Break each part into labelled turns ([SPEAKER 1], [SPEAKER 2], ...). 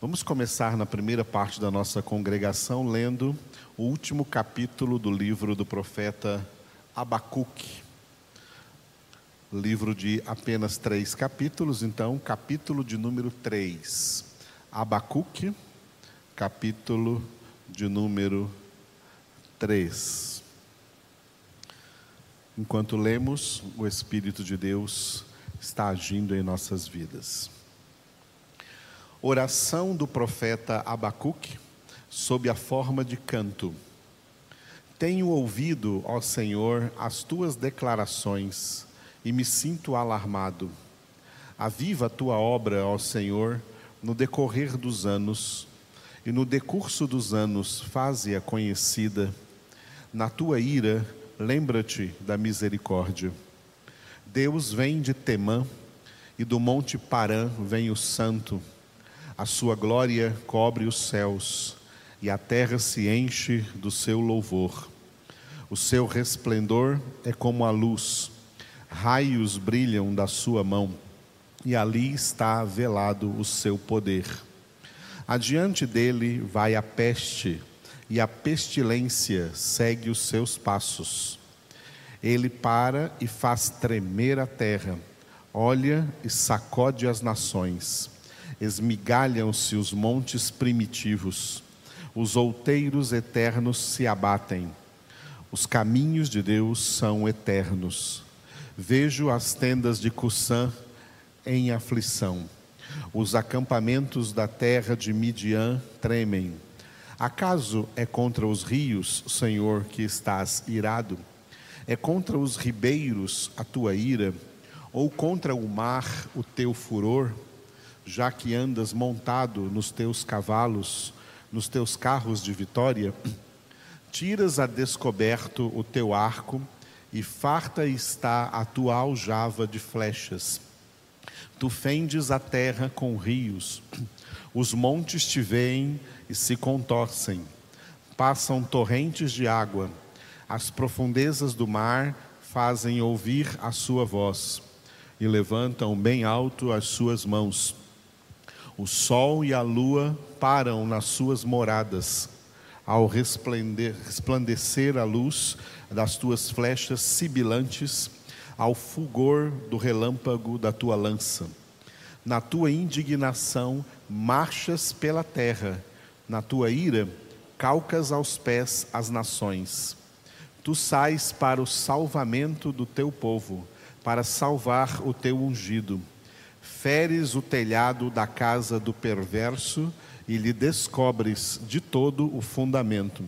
[SPEAKER 1] Vamos começar na primeira parte da nossa congregação lendo o último capítulo do livro do profeta Abacuque. Livro de apenas três capítulos, então, capítulo de número 3. Abacuque, capítulo de número 3. Enquanto lemos, o Espírito de Deus está agindo em nossas vidas. Oração do profeta Abacuque sob a forma de canto. Tenho ouvido, ó Senhor, as tuas declarações e me sinto alarmado. Aviva a tua obra, ó Senhor, no decorrer dos anos, e no decurso dos anos faze-a conhecida. Na tua ira, lembra-te da misericórdia. Deus vem de Temã, e do monte Parã vem o Santo. A sua glória cobre os céus, e a terra se enche do seu louvor. O seu resplendor é como a luz, raios brilham da sua mão, e ali está velado o seu poder. Adiante dele vai a peste, e a pestilência segue os seus passos. Ele para e faz tremer a terra, olha e sacode as nações esmigalham-se os montes primitivos, os outeiros eternos se abatem. Os caminhos de Deus são eternos. Vejo as tendas de Cussã em aflição. Os acampamentos da terra de Midian tremem. Acaso é contra os rios, Senhor, que estás irado? É contra os ribeiros a tua ira? Ou contra o mar o teu furor? Já que andas montado nos teus cavalos, nos teus carros de vitória, tiras a descoberto o teu arco e farta está a tua aljava de flechas. Tu fendes a terra com rios, os montes te veem e se contorcem, passam torrentes de água, as profundezas do mar fazem ouvir a sua voz e levantam bem alto as suas mãos o sol e a lua param nas suas moradas, ao resplandecer a luz das tuas flechas sibilantes, ao fulgor do relâmpago da tua lança. Na tua indignação marchas pela terra, na tua ira calcas aos pés as nações. Tu sais para o salvamento do teu povo, para salvar o teu ungido feres o telhado da casa do perverso e lhe descobres de todo o fundamento.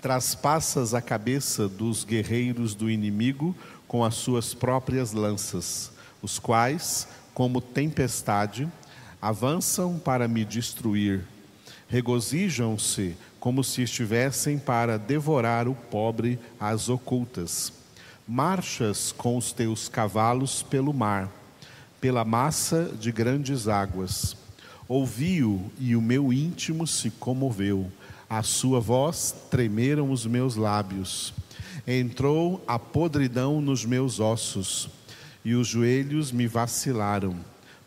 [SPEAKER 1] Traspassas a cabeça dos guerreiros do inimigo com as suas próprias lanças, os quais, como tempestade, avançam para me destruir. Regozijam-se como se estivessem para devorar o pobre às ocultas. Marchas com os teus cavalos pelo mar pela massa de grandes águas. Ouvi-o e o meu íntimo se comoveu. A sua voz tremeram os meus lábios. Entrou a podridão nos meus ossos e os joelhos me vacilaram,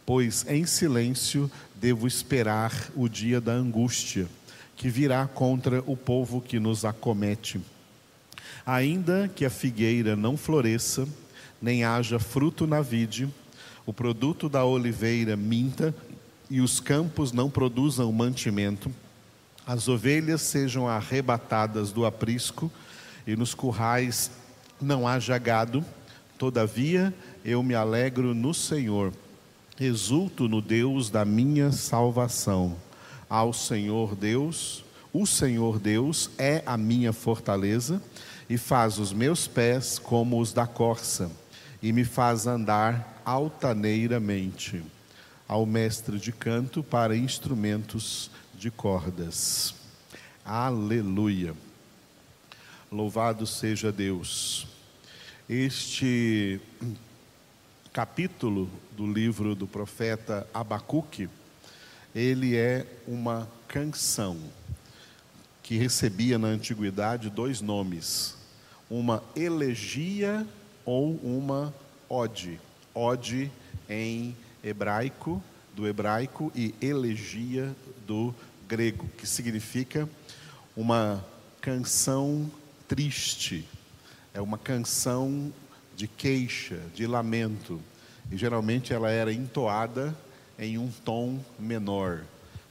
[SPEAKER 1] pois em silêncio devo esperar o dia da angústia que virá contra o povo que nos acomete. Ainda que a figueira não floresça, nem haja fruto na vide, o produto da oliveira minta e os campos não produzam mantimento, as ovelhas sejam arrebatadas do aprisco e nos currais não haja gado, todavia eu me alegro no Senhor, exulto no Deus da minha salvação. Ao Senhor Deus, o Senhor Deus é a minha fortaleza e faz os meus pés como os da corça e me faz andar altaneiramente ao mestre de canto para instrumentos de cordas. Aleluia. Louvado seja Deus. Este capítulo do livro do profeta Abacuque, ele é uma canção que recebia na antiguidade dois nomes: uma elegia ou uma ode. Ode em hebraico do hebraico e elegia do grego, que significa uma canção triste, é uma canção de queixa, de lamento. E geralmente ela era entoada em um tom menor.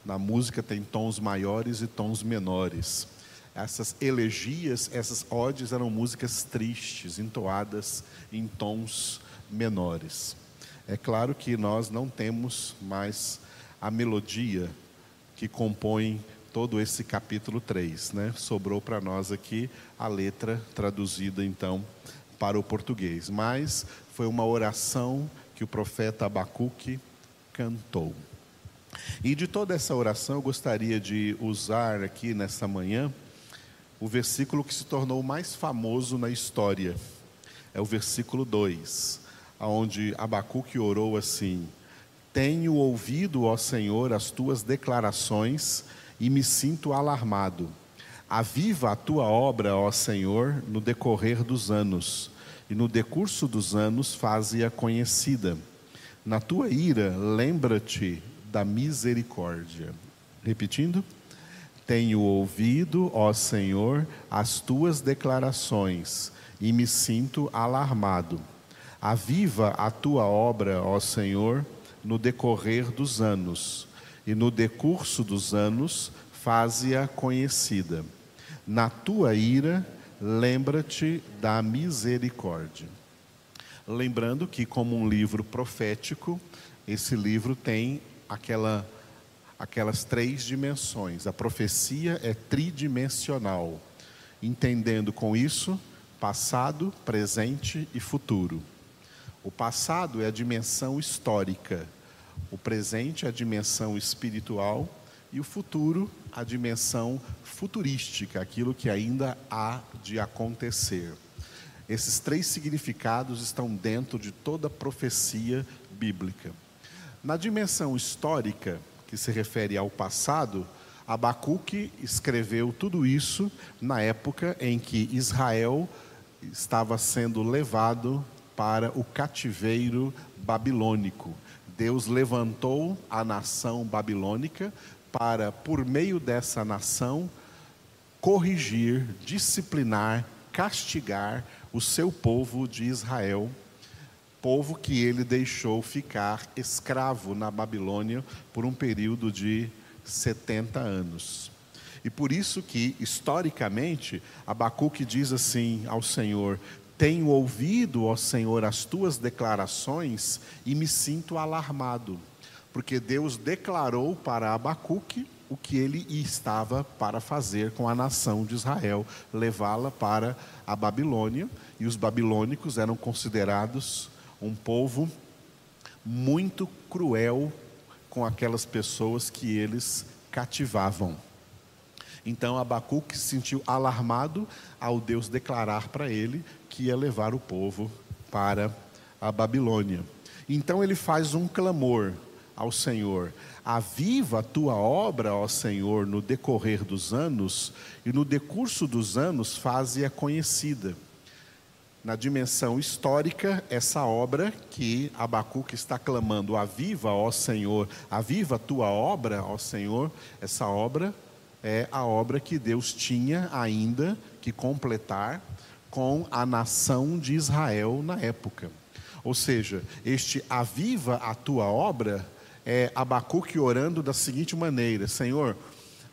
[SPEAKER 1] Na música tem tons maiores e tons menores. Essas elegias, essas odes eram músicas tristes, entoadas em tons menores. É claro que nós não temos mais a melodia que compõe todo esse capítulo 3, né? Sobrou para nós aqui a letra traduzida então para o português, mas foi uma oração que o profeta Abacuque cantou. E de toda essa oração eu gostaria de usar aqui nessa manhã o versículo que se tornou mais famoso na história. É o versículo 2, onde Abacuque orou assim: Tenho ouvido, ó Senhor, as tuas declarações e me sinto alarmado. Aviva a tua obra, ó Senhor, no decorrer dos anos, e no decurso dos anos faze-a conhecida. Na tua ira, lembra-te da misericórdia. Repetindo. Tenho ouvido, ó Senhor, as tuas declarações e me sinto alarmado. Aviva a tua obra, ó Senhor, no decorrer dos anos e no decurso dos anos faze-a conhecida. Na tua ira, lembra-te da misericórdia. Lembrando que, como um livro profético, esse livro tem aquela, aquelas três dimensões. A profecia é tridimensional, entendendo com isso passado, presente e futuro. O passado é a dimensão histórica, o presente, a dimensão espiritual, e o futuro, a dimensão futurística, aquilo que ainda há de acontecer. Esses três significados estão dentro de toda a profecia bíblica. Na dimensão histórica, que se refere ao passado, Abacuque escreveu tudo isso na época em que Israel estava sendo levado para o cativeiro babilônico. Deus levantou a nação babilônica para, por meio dessa nação, corrigir, disciplinar, castigar o seu povo de Israel, povo que ele deixou ficar escravo na Babilônia por um período de 70 anos. E por isso que, historicamente, Abacuque diz assim ao Senhor: tenho ouvido, ó Senhor, as tuas declarações e me sinto alarmado, porque Deus declarou para Abacuque o que ele estava para fazer com a nação de Israel, levá-la para a Babilônia, e os babilônicos eram considerados um povo muito cruel com aquelas pessoas que eles cativavam. Então Abacuque se sentiu alarmado ao Deus declarar para ele que ia levar o povo para a Babilônia. Então ele faz um clamor ao Senhor: Aviva a tua obra, ó Senhor, no decorrer dos anos, e no decurso dos anos faze-a conhecida. Na dimensão histórica, essa obra que Abacuque está clamando, aviva, ó Senhor, aviva a tua obra, ó Senhor, essa obra é a obra que Deus tinha ainda que completar com a nação de Israel na época. Ou seja, este aviva a tua obra é Abacuque orando da seguinte maneira: Senhor,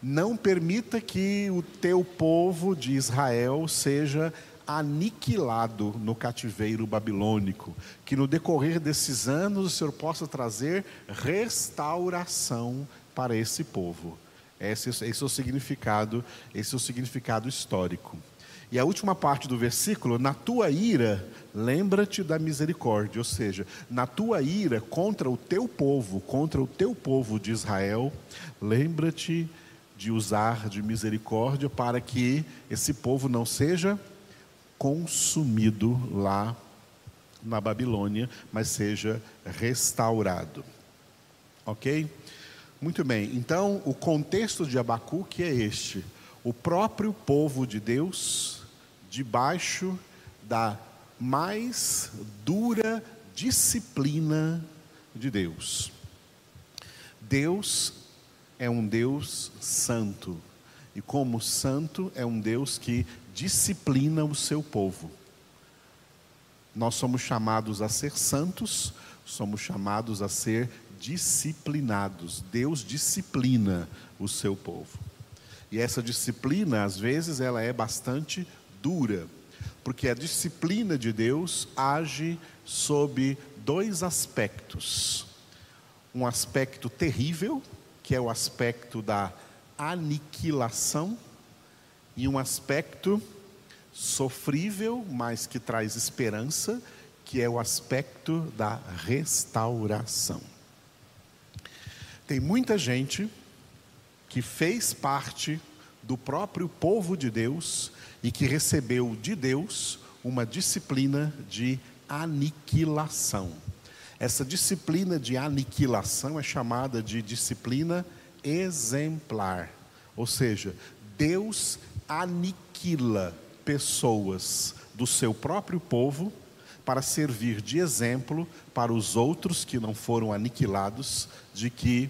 [SPEAKER 1] não permita que o teu povo de Israel seja aniquilado no cativeiro babilônico, que no decorrer desses anos o Senhor possa trazer restauração para esse povo. Esse, esse é o significado, esse é o significado histórico. E a última parte do versículo, na tua ira, lembra-te da misericórdia, ou seja, na tua ira contra o teu povo, contra o teu povo de Israel, lembra-te de usar de misericórdia para que esse povo não seja consumido lá na Babilônia, mas seja restaurado. Ok? Muito bem, então o contexto de Abacuque é este: o próprio povo de Deus, debaixo da mais dura disciplina de Deus. Deus é um Deus santo. E como santo, é um Deus que disciplina o seu povo. Nós somos chamados a ser santos, somos chamados a ser disciplinados. Deus disciplina o seu povo. E essa disciplina, às vezes, ela é bastante dura, porque a disciplina de Deus age sob dois aspectos. Um aspecto terrível, que é o aspecto da aniquilação, e um aspecto sofrível, mas que traz esperança, que é o aspecto da restauração. Tem muita gente que fez parte do próprio povo de Deus e que recebeu de Deus uma disciplina de aniquilação. Essa disciplina de aniquilação é chamada de disciplina exemplar. Ou seja, Deus aniquila pessoas do seu próprio povo para servir de exemplo para os outros que não foram aniquilados de que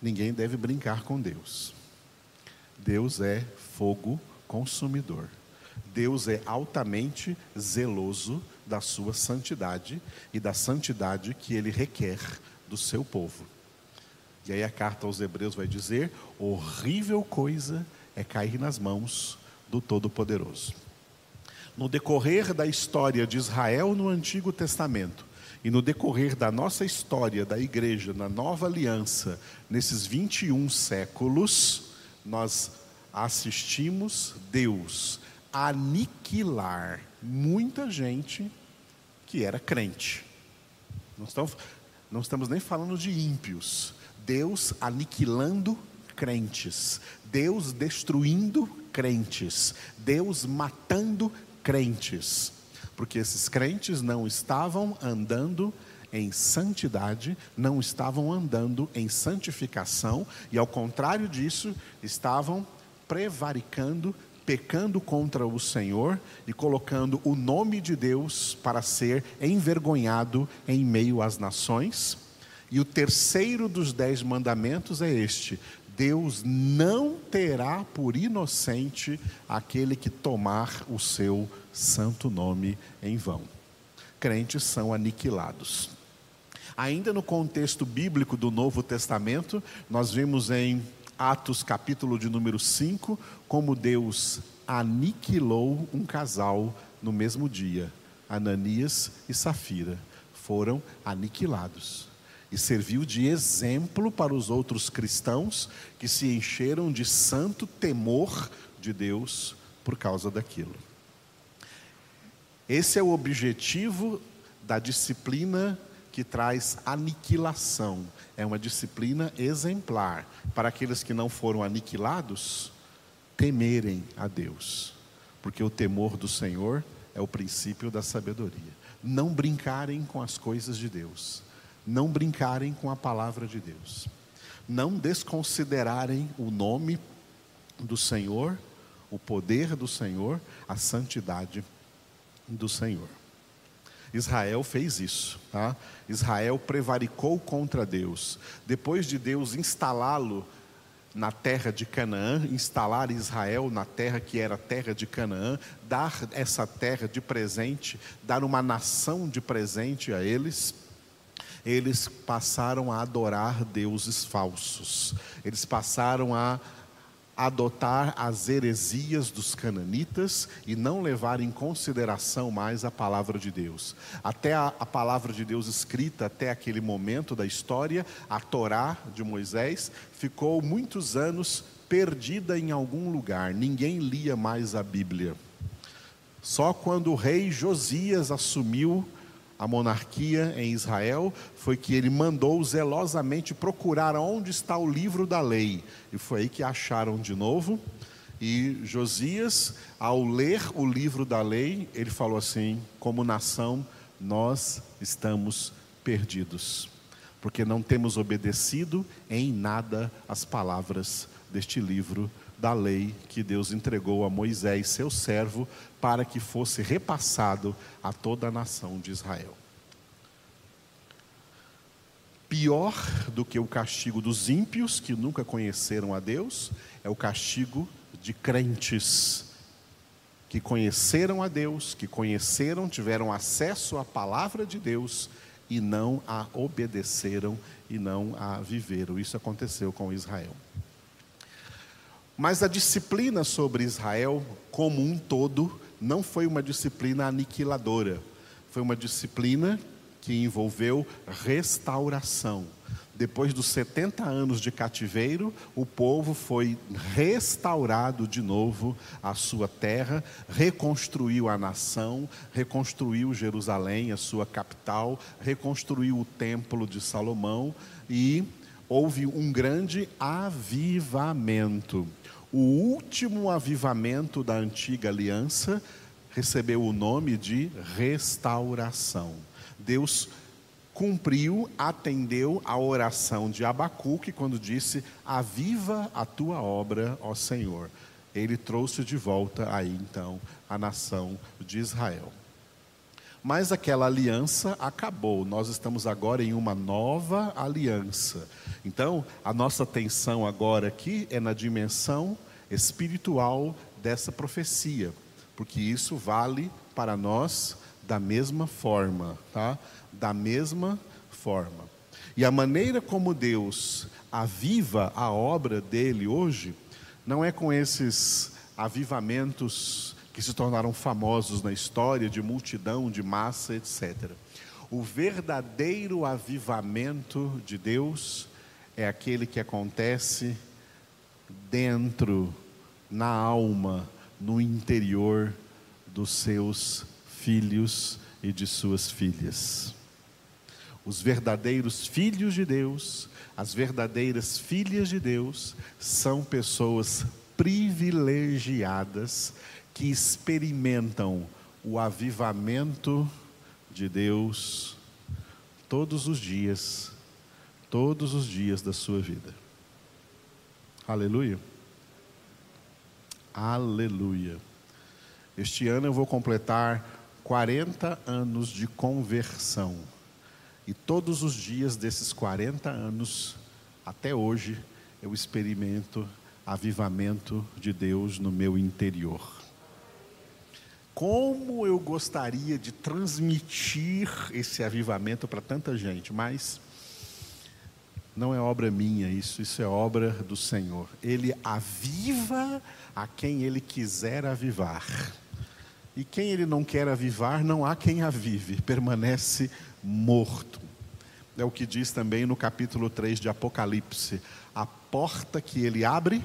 [SPEAKER 1] ninguém deve brincar com Deus. Deus é fogo consumidor. Deus é altamente zeloso da sua santidade e da santidade que ele requer do seu povo. E aí a carta aos Hebreus vai dizer: horrível coisa é cair nas mãos do Todo-Poderoso. No decorrer da história de Israel no Antigo Testamento e no decorrer da nossa história da igreja na Nova Aliança, nesses 21 séculos, nós assistimos Deus aniquilar muita gente que era crente. Não estamos, não estamos nem falando de ímpios. Deus aniquilando crentes, Deus destruindo crentes, Deus matando crentes, porque esses crentes não estavam andando em santidade, não estavam andando em santificação, e ao contrário disso, estavam prevaricando, pecando contra o Senhor e colocando o nome de Deus para ser envergonhado em meio às nações. E o terceiro dos dez mandamentos é este: Deus não terá por inocente aquele que tomar o seu santo nome em vão. Crentes são aniquilados. Ainda no contexto bíblico do Novo Testamento, nós vimos em Atos capítulo de número 5 como Deus aniquilou um casal no mesmo dia. Ananias e Safira foram aniquilados e serviu de exemplo para os outros cristãos que se encheram de santo temor de Deus por causa daquilo. Esse é o objetivo da disciplina que traz aniquilação. É uma disciplina exemplar para aqueles que não foram aniquilados temerem a Deus, porque o temor do Senhor é o princípio da sabedoria. Não brincarem com as coisas de Deus não brincarem com a palavra de Deus, não desconsiderarem o nome do Senhor, o poder do Senhor, a santidade do Senhor. Israel fez isso, tá? Israel prevaricou contra Deus. Depois de Deus instalá-lo na terra de Canaã, instalar Israel na terra que era terra de Canaã, dar essa terra de presente, dar uma nação de presente a eles eles passaram a adorar deuses falsos, eles passaram a adotar as heresias dos cananitas e não levar em consideração mais a palavra de Deus. Até a, a, palavra de Deus escrita até aquele momento da história, a Torá de Moisés, ficou muitos anos perdida em algum lugar. Ninguém lia mais a Bíblia. Só quando o rei Josias assumiu a monarquia em Israel foi que ele mandou zelosamente procurar onde está o livro da lei. E foi aí que acharam de novo. E Josias, ao ler o livro da lei, ele falou assim: como nação, nós estamos perdidos, porque não temos obedecido em nada as palavras deste livro da lei que Deus entregou a Moisés, seu servo, para que fosse repassado a toda a nação de Israel. Pior do que o castigo dos ímpios, que nunca conheceram a Deus, é o castigo de crentes que conheceram a Deus, que conheceram, tiveram acesso à palavra de Deus e não a obedeceram e não a viveram. Isso aconteceu com Israel. Mas a disciplina sobre Israel, como um todo, não foi uma disciplina aniquiladora. Foi uma disciplina que envolveu restauração. Depois dos 70 anos de cativeiro, o povo foi restaurado de novo à sua terra, reconstruiu a nação, reconstruiu Jerusalém, a sua capital, reconstruiu o templo de Salomão e houve um grande avivamento. O último avivamento da antiga aliança recebeu o nome de restauração. Deus cumpriu, atendeu a oração de Abacuque quando disse: Aviva a tua obra, ó Senhor. Ele trouxe de volta aí então a nação de Israel. Mas aquela aliança acabou, nós estamos agora em uma nova aliança. Então, a nossa atenção agora aqui é na dimensão espiritual dessa profecia, porque isso vale para nós da mesma forma, tá? Da mesma forma. E a maneira como Deus aviva a obra dele hoje não é com esses avivamentos que se tornaram famosos na história de multidão, de massa, etc. O verdadeiro avivamento de Deus é aquele que acontece dentro, na alma, no interior dos seus filhos e de suas filhas. Os verdadeiros filhos de Deus, as verdadeiras filhas de Deus, são pessoas privilegiadas que experimentam o avivamento de Deus todos os dias, todos os dias da sua vida. Aleluia. Aleluia. Este ano eu vou completar 40 anos de conversão. E todos os dias desses 40 anos, até hoje, eu experimento avivamento de Deus no meu interior. Como eu gostaria de transmitir esse avivamento para tanta gente, mas não é obra minha isso, isso é obra do Senhor. Ele aviva a quem ele quiser avivar. E quem ele não quer avivar, não há quem avive, permanece morto. É o que diz também no capítulo 3 de Apocalipse: a porta que ele abre,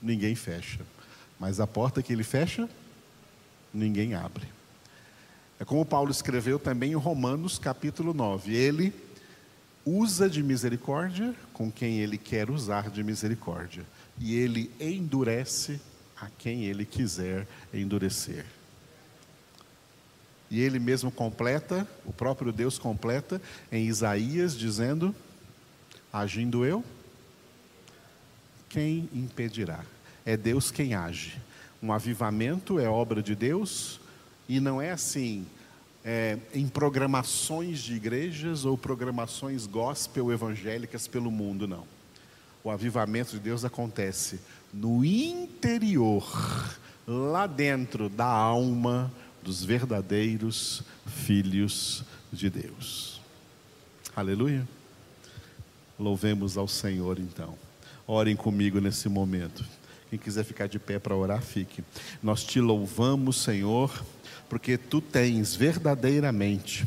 [SPEAKER 1] ninguém fecha, mas a porta que ele fecha, ninguém abre. É como Paulo escreveu também em Romanos capítulo 9: ele usa de misericórdia com quem ele quer usar de misericórdia, e ele endurece a quem ele quiser endurecer. E ele mesmo completa, o próprio Deus completa em Isaías, dizendo: Agindo eu, quem impedirá? É Deus quem age. Um avivamento é obra de Deus, e não é assim, é, em programações de igrejas ou programações gospel evangélicas pelo mundo, não. O avivamento de Deus acontece no interior, lá dentro da alma dos verdadeiros filhos de Deus. Aleluia. Louvemos ao Senhor então. Orem comigo nesse momento. Quem quiser ficar de pé para orar, fique. Nós te louvamos, Senhor, porque tu tens verdadeiramente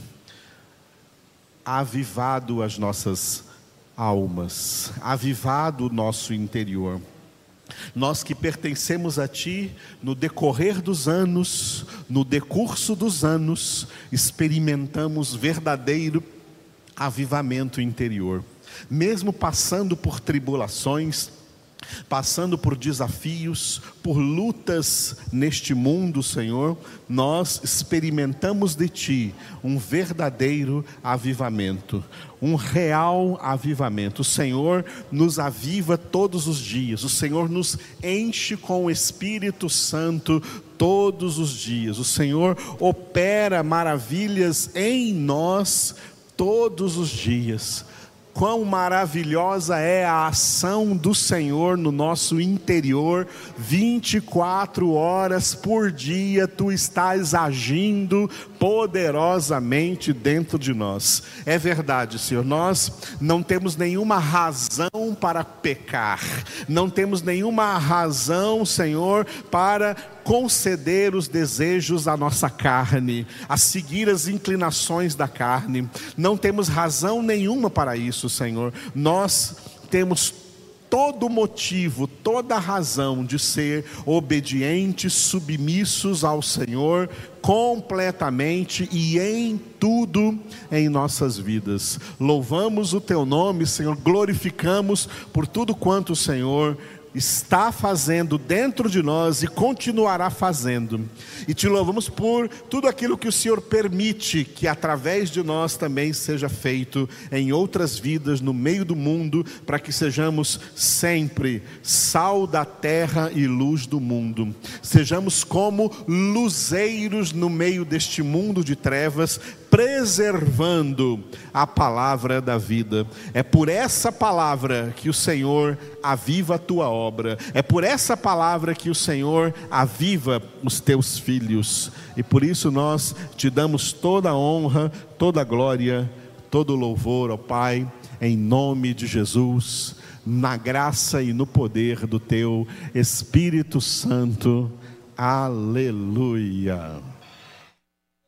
[SPEAKER 1] avivado as nossas almas, avivado o nosso interior. Nós que pertencemos a Ti, no decorrer dos anos, no decurso dos anos, experimentamos verdadeiro avivamento interior. Mesmo passando por tribulações, passando por desafios, por lutas neste mundo, Senhor, nós experimentamos de Ti um verdadeiro avivamento, um real avivamento. O Senhor nos aviva todos os dias, o Senhor nos enche com o Espírito Santo todos os dias, o Senhor opera maravilhas em nós todos os dias quão maravilhosa é a ação do Senhor no nosso interior, 24 horas por dia, tu estás agindo poderosamente dentro de nós. É verdade, Senhor, nós não temos nenhuma razão para pecar, não temos nenhuma razão, Senhor, para conceder os desejos da nossa carne, a seguir as inclinações da carne. Não temos razão nenhuma para isso, Senhor. Nós temos todo motivo, toda razão de ser obedientes, submissos ao Senhor completamente e em tudo em nossas vidas. Louvamos o teu nome, Senhor, glorificamos por tudo quanto o Senhor está fazendo dentro de nós e continuará fazendo. E te louvamos por tudo aquilo que o Senhor permite que através de nós também seja feito em outras vidas no meio do mundo, para que sejamos sempre sal da terra e luz do mundo. Sejamos como luzeiros no meio deste mundo de trevas, preservando a palavra da vida. É por essa palavra que o Senhor aviva a tua obra, é por essa palavra que o Senhor aviva os teus filhos, e por isso nós te damos toda a honra, toda a glória, todo o louvor ao Pai, em nome de Jesus, na graça e no poder do teu Espírito Santo. Aleluia.